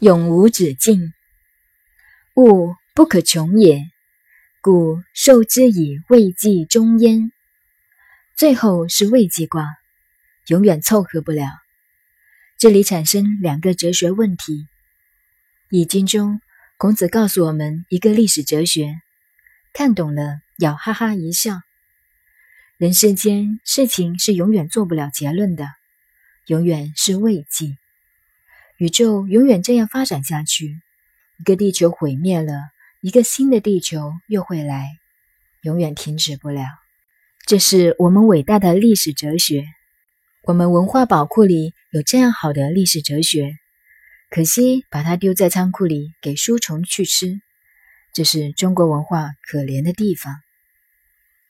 永无止境，物不可穷也，故受之以未济终焉。最后是未济卦，永远凑合不了。这里产生两个哲学问题。《易经》中，孔子告诉我们一个历史哲学，看懂了，要哈哈一笑。人世间事情是永远做不了结论的，永远是未济。宇宙永远这样发展下去，一个地球毁灭了，一个新的地球又会来，永远停止不了。这是我们伟大的历史哲学。我们文化宝库里有这样好的历史哲学，可惜把它丢在仓库里给书虫去吃，这是中国文化可怜的地方。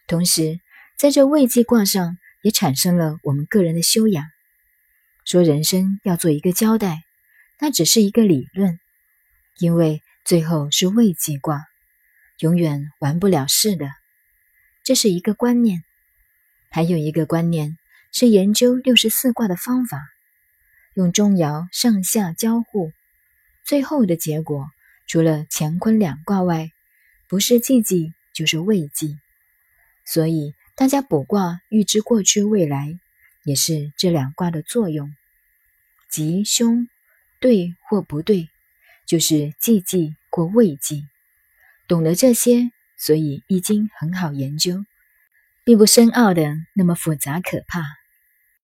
同时，在这未济卦上也产生了我们个人的修养，说人生要做一个交代。那只是一个理论，因为最后是未济卦，永远完不了事的。这是一个观念。还有一个观念是研究六十四卦的方法，用钟爻上下交互，最后的结果除了乾坤两卦外，不是既济就是未济。所以大家卜卦预知过去未来，也是这两卦的作用，吉凶。对或不对，就是既济或未济。懂得这些，所以《易经》很好研究，并不深奥的那么复杂可怕。